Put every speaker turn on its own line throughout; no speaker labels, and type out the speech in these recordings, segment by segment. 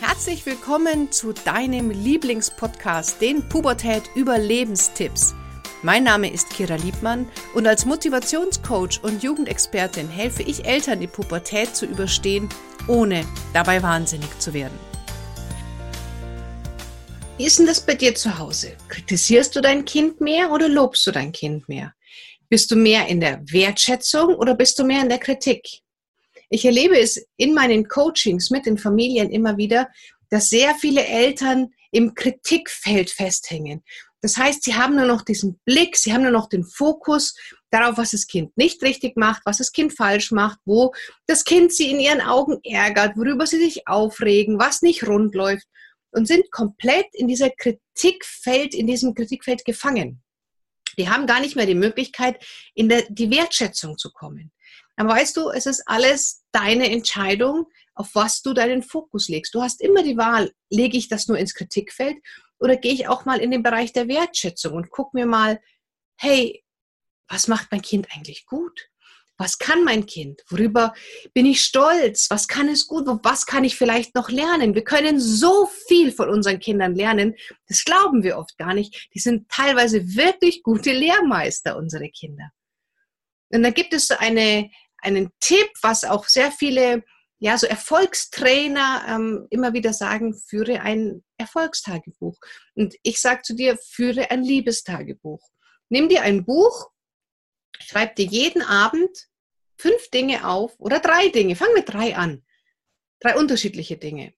Herzlich willkommen zu deinem Lieblingspodcast, den Pubertät Überlebenstipps. Mein Name ist Kira Liebmann und als Motivationscoach und Jugendexpertin helfe ich Eltern, die Pubertät zu überstehen, ohne dabei wahnsinnig zu werden.
Wie ist denn das bei dir zu Hause? Kritisierst du dein Kind mehr oder lobst du dein Kind mehr? Bist du mehr in der Wertschätzung oder bist du mehr in der Kritik? Ich erlebe es in meinen Coachings mit den Familien immer wieder, dass sehr viele Eltern im Kritikfeld festhängen. Das heißt, sie haben nur noch diesen Blick, sie haben nur noch den Fokus darauf, was das Kind nicht richtig macht, was das Kind falsch macht, wo das Kind sie in ihren Augen ärgert, worüber sie sich aufregen, was nicht rund läuft und sind komplett in dieser Kritikfeld, in diesem Kritikfeld gefangen. Die haben gar nicht mehr die Möglichkeit, in der, die Wertschätzung zu kommen. Aber weißt du, es ist alles deine Entscheidung, auf was du deinen Fokus legst. Du hast immer die Wahl, lege ich das nur ins Kritikfeld oder gehe ich auch mal in den Bereich der Wertschätzung und guck mir mal, hey, was macht mein Kind eigentlich gut? Was kann mein Kind? Worüber bin ich stolz? Was kann es gut? Was kann ich vielleicht noch lernen? Wir können so viel von unseren Kindern lernen. Das glauben wir oft gar nicht. Die sind teilweise wirklich gute Lehrmeister, unsere Kinder. Und da gibt es eine, einen Tipp, was auch sehr viele ja, so Erfolgstrainer ähm, immer wieder sagen, führe ein Erfolgstagebuch. Und ich sage zu dir, führe ein Liebestagebuch. Nimm dir ein Buch, schreib dir jeden Abend fünf Dinge auf oder drei Dinge. Fang mit drei an. Drei unterschiedliche Dinge,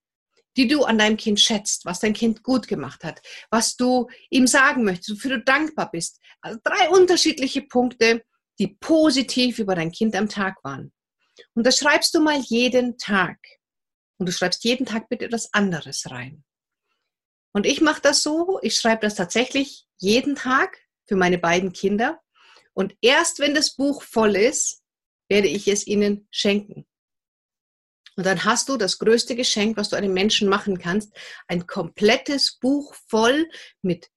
die du an deinem Kind schätzt, was dein Kind gut gemacht hat, was du ihm sagen möchtest, wofür du dankbar bist. Also drei unterschiedliche Punkte, die positiv über dein Kind am Tag waren. Und das schreibst du mal jeden Tag. Und du schreibst jeden Tag bitte etwas anderes rein. Und ich mache das so, ich schreibe das tatsächlich jeden Tag für meine beiden Kinder. Und erst wenn das Buch voll ist, werde ich es ihnen schenken. Und dann hast du das größte Geschenk, was du einem Menschen machen kannst, ein komplettes Buch voll mit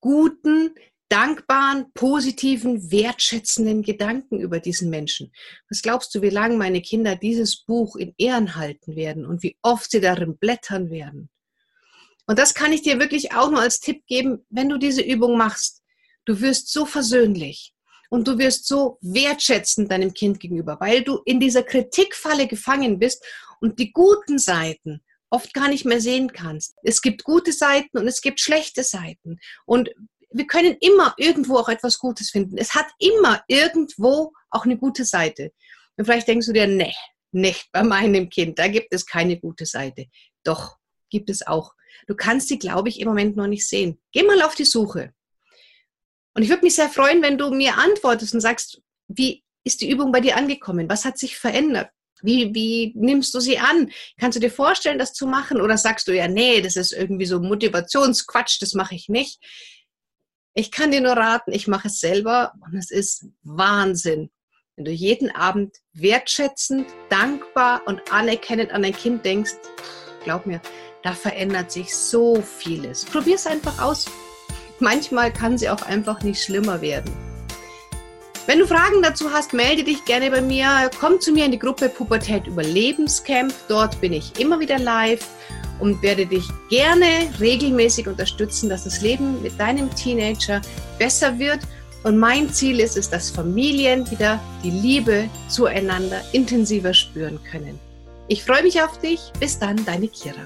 guten, dankbaren, positiven, wertschätzenden Gedanken über diesen Menschen. Was glaubst du, wie lange meine Kinder dieses Buch in Ehren halten werden und wie oft sie darin blättern werden? Und das kann ich dir wirklich auch nur als Tipp geben, wenn du diese Übung machst. Du wirst so versöhnlich und du wirst so wertschätzend deinem Kind gegenüber, weil du in dieser Kritikfalle gefangen bist und die guten Seiten oft gar nicht mehr sehen kannst. Es gibt gute Seiten und es gibt schlechte Seiten. Und wir können immer irgendwo auch etwas Gutes finden. Es hat immer irgendwo auch eine gute Seite. Und vielleicht denkst du dir, nee, nicht bei meinem Kind, da gibt es keine gute Seite. Doch, gibt es auch. Du kannst sie, glaube ich, im Moment noch nicht sehen. Geh mal auf die Suche. Und ich würde mich sehr freuen, wenn du mir antwortest und sagst, wie ist die Übung bei dir angekommen? Was hat sich verändert? Wie, wie nimmst du sie an? Kannst du dir vorstellen, das zu machen? Oder sagst du ja, nee, das ist irgendwie so Motivationsquatsch, das mache ich nicht. Ich kann dir nur raten, ich mache es selber und es ist Wahnsinn. Wenn du jeden Abend wertschätzend, dankbar und anerkennend an dein Kind denkst, glaub mir, da verändert sich so vieles. Probier es einfach aus. Manchmal kann sie auch einfach nicht schlimmer werden. Wenn du Fragen dazu hast, melde dich gerne bei mir. Komm zu mir in die Gruppe Pubertät Überlebenscamp. Dort bin ich immer wieder live und werde dich gerne regelmäßig unterstützen, dass das Leben mit deinem Teenager besser wird. Und mein Ziel ist es, dass Familien wieder die Liebe zueinander intensiver spüren können. Ich freue mich auf dich. Bis dann, deine Kira.